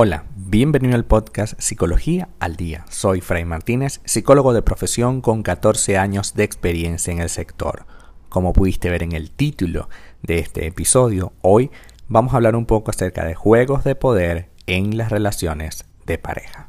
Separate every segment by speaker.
Speaker 1: Hola, bienvenido al podcast Psicología al Día. Soy Fray Martínez, psicólogo de profesión con 14 años de experiencia en el sector. Como pudiste ver en el título de este episodio, hoy vamos a hablar un poco acerca de juegos de poder en las relaciones de pareja.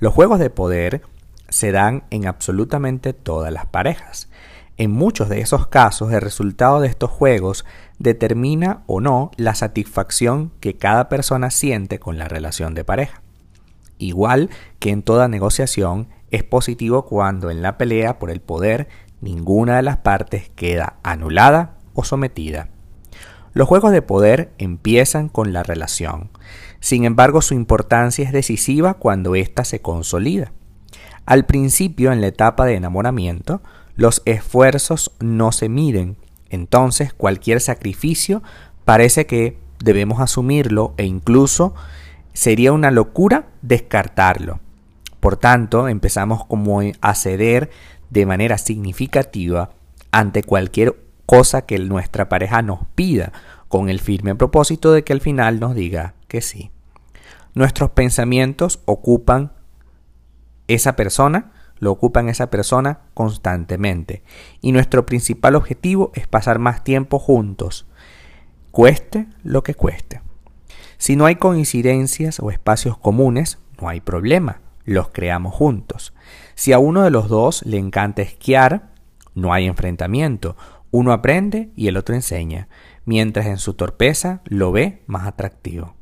Speaker 1: Los juegos de poder se dan en absolutamente todas las parejas. En muchos de esos casos, el resultado de estos juegos determina o no la satisfacción que cada persona siente con la relación de pareja. Igual que en toda negociación, es positivo cuando en la pelea por el poder ninguna de las partes queda anulada o sometida. Los juegos de poder empiezan con la relación. Sin embargo, su importancia es decisiva cuando ésta se consolida. Al principio, en la etapa de enamoramiento, los esfuerzos no se miden, entonces cualquier sacrificio parece que debemos asumirlo e incluso sería una locura descartarlo. Por tanto, empezamos como a ceder de manera significativa ante cualquier cosa que nuestra pareja nos pida, con el firme propósito de que al final nos diga que sí. Nuestros pensamientos ocupan esa persona lo ocupan esa persona constantemente. Y nuestro principal objetivo es pasar más tiempo juntos, cueste lo que cueste. Si no hay coincidencias o espacios comunes, no hay problema, los creamos juntos. Si a uno de los dos le encanta esquiar, no hay enfrentamiento, uno aprende y el otro enseña, mientras en su torpeza lo ve más atractivo.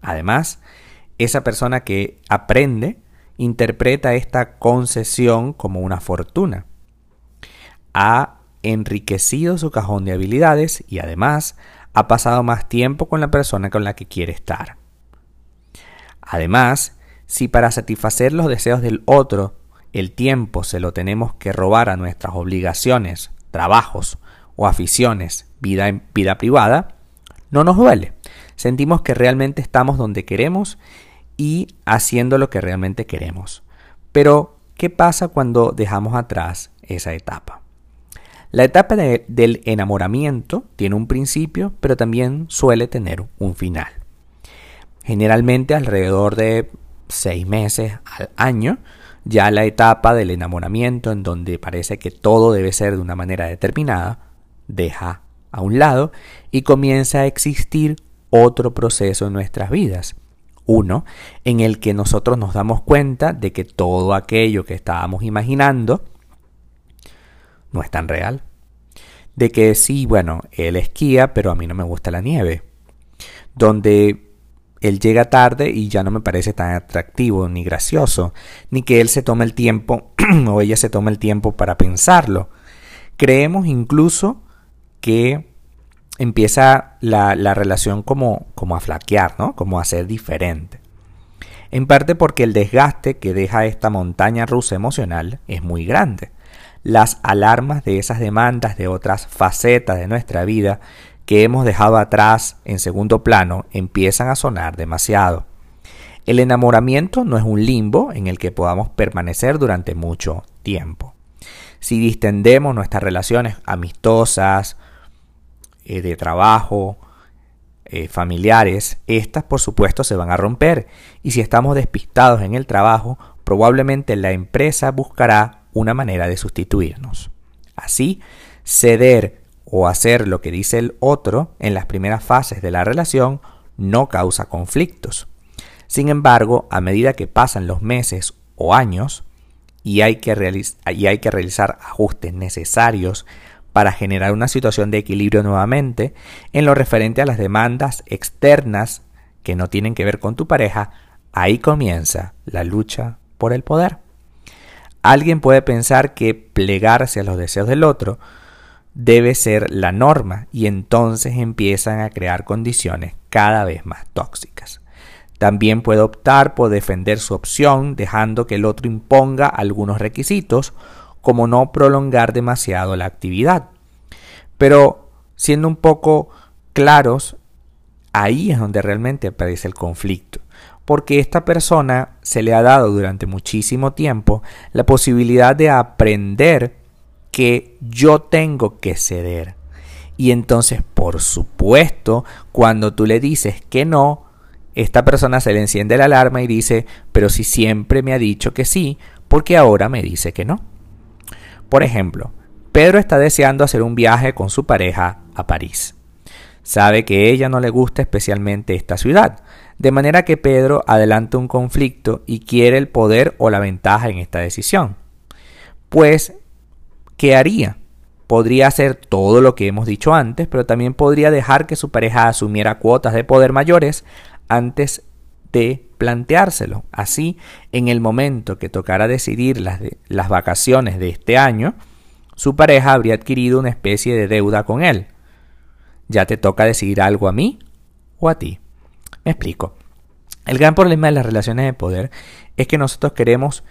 Speaker 1: Además, esa persona que aprende interpreta esta concesión como una fortuna. Ha enriquecido su cajón de habilidades y además ha pasado más tiempo con la persona con la que quiere estar. Además, si para satisfacer los deseos del otro el tiempo se lo tenemos que robar a nuestras obligaciones, trabajos o aficiones, vida, vida privada, no nos duele. Sentimos que realmente estamos donde queremos y haciendo lo que realmente queremos. Pero, ¿qué pasa cuando dejamos atrás esa etapa? La etapa del enamoramiento tiene un principio, pero también suele tener un final. Generalmente alrededor de seis meses al año, ya la etapa del enamoramiento en donde parece que todo debe ser de una manera determinada, deja a un lado y comienza a existir otro proceso en nuestras vidas uno, en el que nosotros nos damos cuenta de que todo aquello que estábamos imaginando no es tan real. De que sí, bueno, él esquía, pero a mí no me gusta la nieve. Donde él llega tarde y ya no me parece tan atractivo ni gracioso, ni que él se tome el tiempo o ella se tome el tiempo para pensarlo. Creemos incluso que empieza la, relación como, como a flaquear, ¿no? Como a ser diferente. En parte porque el desgaste que deja esta montaña rusa emocional es muy grande. Las alarmas de esas demandas de otras facetas de nuestra vida que hemos dejado atrás en segundo plano empiezan a sonar demasiado. El enamoramiento no es un limbo en el que podamos permanecer durante mucho tiempo. Si distendemos nuestras relaciones amistosas, eh, de trabajo, eh, familiares, estas por supuesto se van a romper. Y si estamos despistados en el trabajo, probablemente la empresa buscará una manera de sustituirnos. Así, ceder o hacer lo que dice el otro en las primeras fases de la relación no causa conflictos. Sin embargo, a medida que pasan los meses o años y hay que, y hay que realizar ajustes necesarios para generar una situación de equilibrio nuevamente en lo referente a las demandas externas que no tienen que ver con tu pareja, ahí comienza la lucha por el poder. Alguien puede pensar que plegarse a los deseos del otro debe ser la norma y entonces empiezan a crear condiciones cada vez más tóxicas. También puede optar por defender su opción dejando que el otro imponga algunos requisitos como no prolongar demasiado la actividad. Pero siendo un poco claros, ahí es donde realmente aparece el conflicto. Porque esta persona se le ha dado durante muchísimo tiempo la posibilidad de aprender que yo tengo que ceder. Y entonces, por supuesto, cuando tú le dices que no, esta persona se le enciende la alarma y dice, pero si siempre me ha dicho que sí, ¿por qué ahora me dice que no? Por ejemplo, Pedro está deseando hacer un viaje con su pareja a París. Sabe que ella no le gusta especialmente esta ciudad, de manera que Pedro adelanta un conflicto y quiere el poder o la ventaja en esta decisión. Pues, ¿qué haría? Podría hacer todo lo que hemos dicho antes, pero también podría dejar que su pareja asumiera cuotas de poder mayores antes de planteárselo. Así, en el momento que tocara decidir las, las vacaciones de este año, su pareja habría adquirido una especie de deuda con él. Ya te toca decidir algo a mí o a ti. Me explico. El gran problema de las relaciones de poder es que nosotros queremos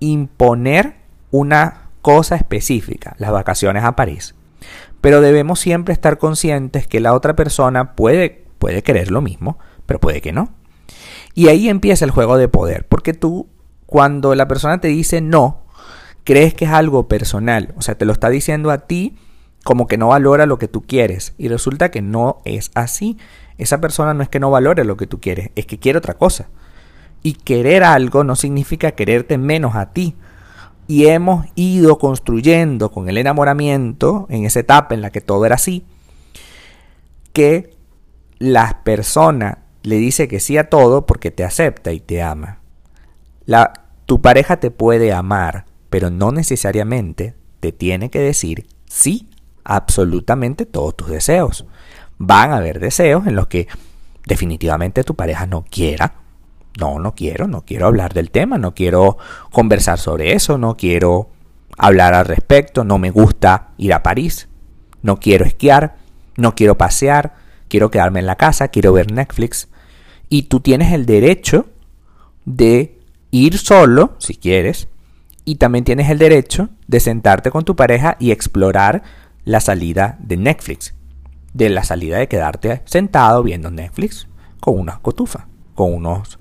Speaker 1: imponer una cosa específica, las vacaciones a París. Pero debemos siempre estar conscientes que la otra persona puede, puede querer lo mismo, pero puede que no. Y ahí empieza el juego de poder, porque tú, cuando la persona te dice no, crees que es algo personal, o sea, te lo está diciendo a ti como que no valora lo que tú quieres, y resulta que no es así. Esa persona no es que no valore lo que tú quieres, es que quiere otra cosa. Y querer algo no significa quererte menos a ti, y hemos ido construyendo con el enamoramiento, en esa etapa en la que todo era así, que la persona le dice que sí a todo porque te acepta y te ama. La, tu pareja te puede amar, pero no necesariamente te tiene que decir sí absolutamente todos tus deseos. Van a haber deseos en los que definitivamente tu pareja no quiera no, no quiero, no quiero hablar del tema, no quiero conversar sobre eso, no quiero hablar al respecto, no me gusta ir a París, no quiero esquiar, no quiero pasear, quiero quedarme en la casa, quiero ver Netflix. Y tú tienes el derecho de ir solo, si quieres, y también tienes el derecho de sentarte con tu pareja y explorar la salida de Netflix, de la salida de quedarte sentado viendo Netflix con una cotufa, con unos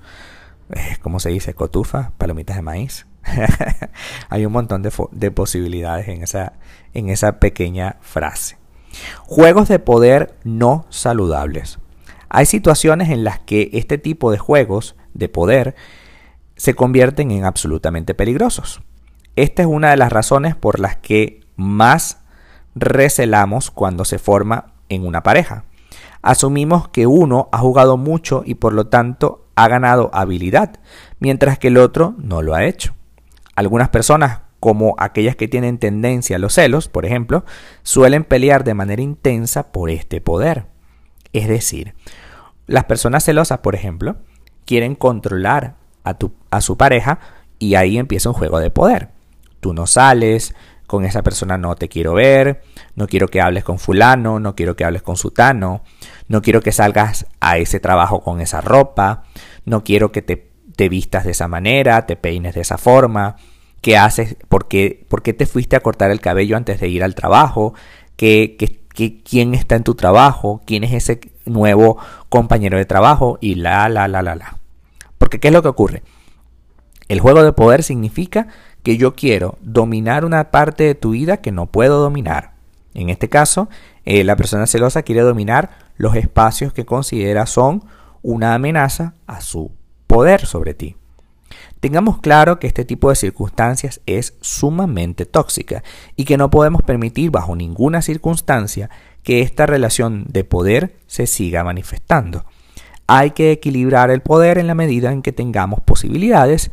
Speaker 1: eh, ¿cómo se dice? Cotufa, palomitas de maíz. Hay un montón de, de, posibilidades en esa, en esa pequeña frase. Juegos de poder no saludables. Hay situaciones en las que este tipo de juegos de poder se convierten en absolutamente peligrosos. Esta es una de las razones por las que más recelamos cuando se forma en una pareja. Asumimos que uno ha jugado mucho y por lo tanto ha ganado habilidad, mientras que el otro no lo ha hecho. Algunas personas, como aquellas que tienen tendencia a los celos, por ejemplo, suelen pelear de manera intensa por este poder. Es decir, las personas celosas, por ejemplo, quieren controlar a, tu, a su pareja y ahí empieza un juego de poder. Tú no sales, con esa persona no te quiero ver, no quiero que hables con fulano, no quiero que hables con sutano, no quiero que salgas a ese trabajo con esa ropa, no quiero que te, te vistas de esa manera, te peines de esa forma, qué haces, por qué, por qué te fuiste a cortar el cabello antes de ir al trabajo, ¿Qué, qué, quién está en tu trabajo, quién es ese nuevo compañero de trabajo y la, la, la, la, la. Porque ¿qué es lo que ocurre? El juego de poder significa que yo quiero dominar una parte de tu vida que no puedo dominar. En este caso, eh, la persona celosa quiere dominar los espacios que considera son una amenaza a su poder sobre ti. Tengamos claro que este tipo de circunstancias es sumamente tóxica y que no podemos permitir bajo ninguna circunstancia que esta relación de poder se siga manifestando. Hay que equilibrar el poder en la medida en que tengamos posibilidades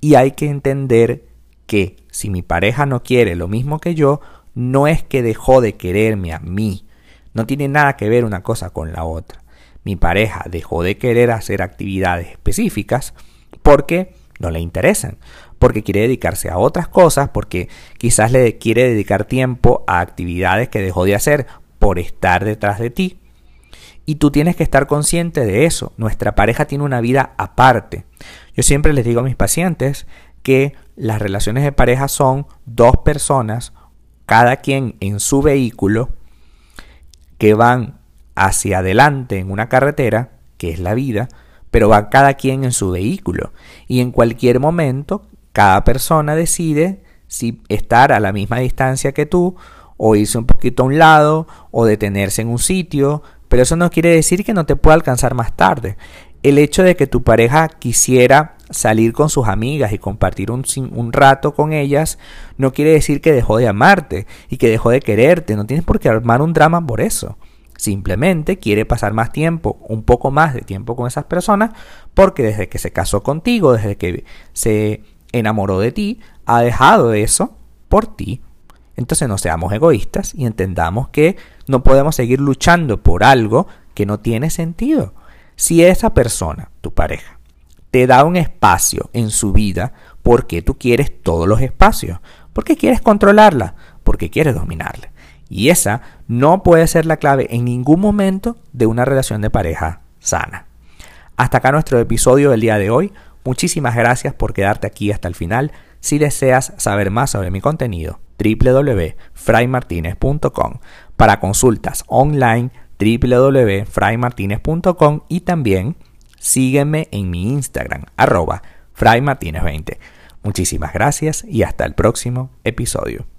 Speaker 1: y hay que entender que si mi pareja no quiere lo mismo que yo, no es que dejó de quererme a mí. No tiene nada que ver una cosa con la otra. Mi pareja dejó de querer hacer actividades específicas porque no le interesan, porque quiere dedicarse a otras cosas, porque quizás le quiere dedicar tiempo a actividades que dejó de hacer por estar detrás de ti. Y tú tienes que estar consciente de eso. Nuestra pareja tiene una vida aparte. Yo siempre les digo a mis pacientes que las relaciones de pareja son dos personas, cada quien en su vehículo, que van hacia adelante en una carretera, que es la vida, pero va cada quien en su vehículo. Y en cualquier momento, cada persona decide si estar a la misma distancia que tú, o irse un poquito a un lado, o detenerse en un sitio, pero eso no quiere decir que no te pueda alcanzar más tarde. el hecho de que tu pareja quisiera salir con sus amigas y compartir un, un, rato con ellas no quiere decir que dejó de amarte y que dejó de quererte. No tienes por qué armar un drama por eso. Simplemente quiere pasar más tiempo, un poco más de tiempo con esas personas, porque desde que se casó contigo, desde que se enamoró de ti, ha dejado eso por ti. Entonces no seamos egoístas y entendamos que no podemos seguir luchando por algo que no tiene sentido. Si esa persona, tu pareja, te da un espacio en su vida, ¿por qué tú quieres todos los espacios? ¿Por qué quieres controlarla? Porque quieres dominarla. Y esa no puede ser la clave en ningún momento de una relación de pareja sana. Hasta acá nuestro episodio del día de hoy. Muchísimas gracias por quedarte aquí hasta el final. Si deseas saber más sobre mi contenido, www.fraymartinez.com. Para consultas online, www.fraymartinez.com y también sígueme en mi Instagram, arroba fraymartinez20. Muchísimas gracias y hasta el próximo episodio.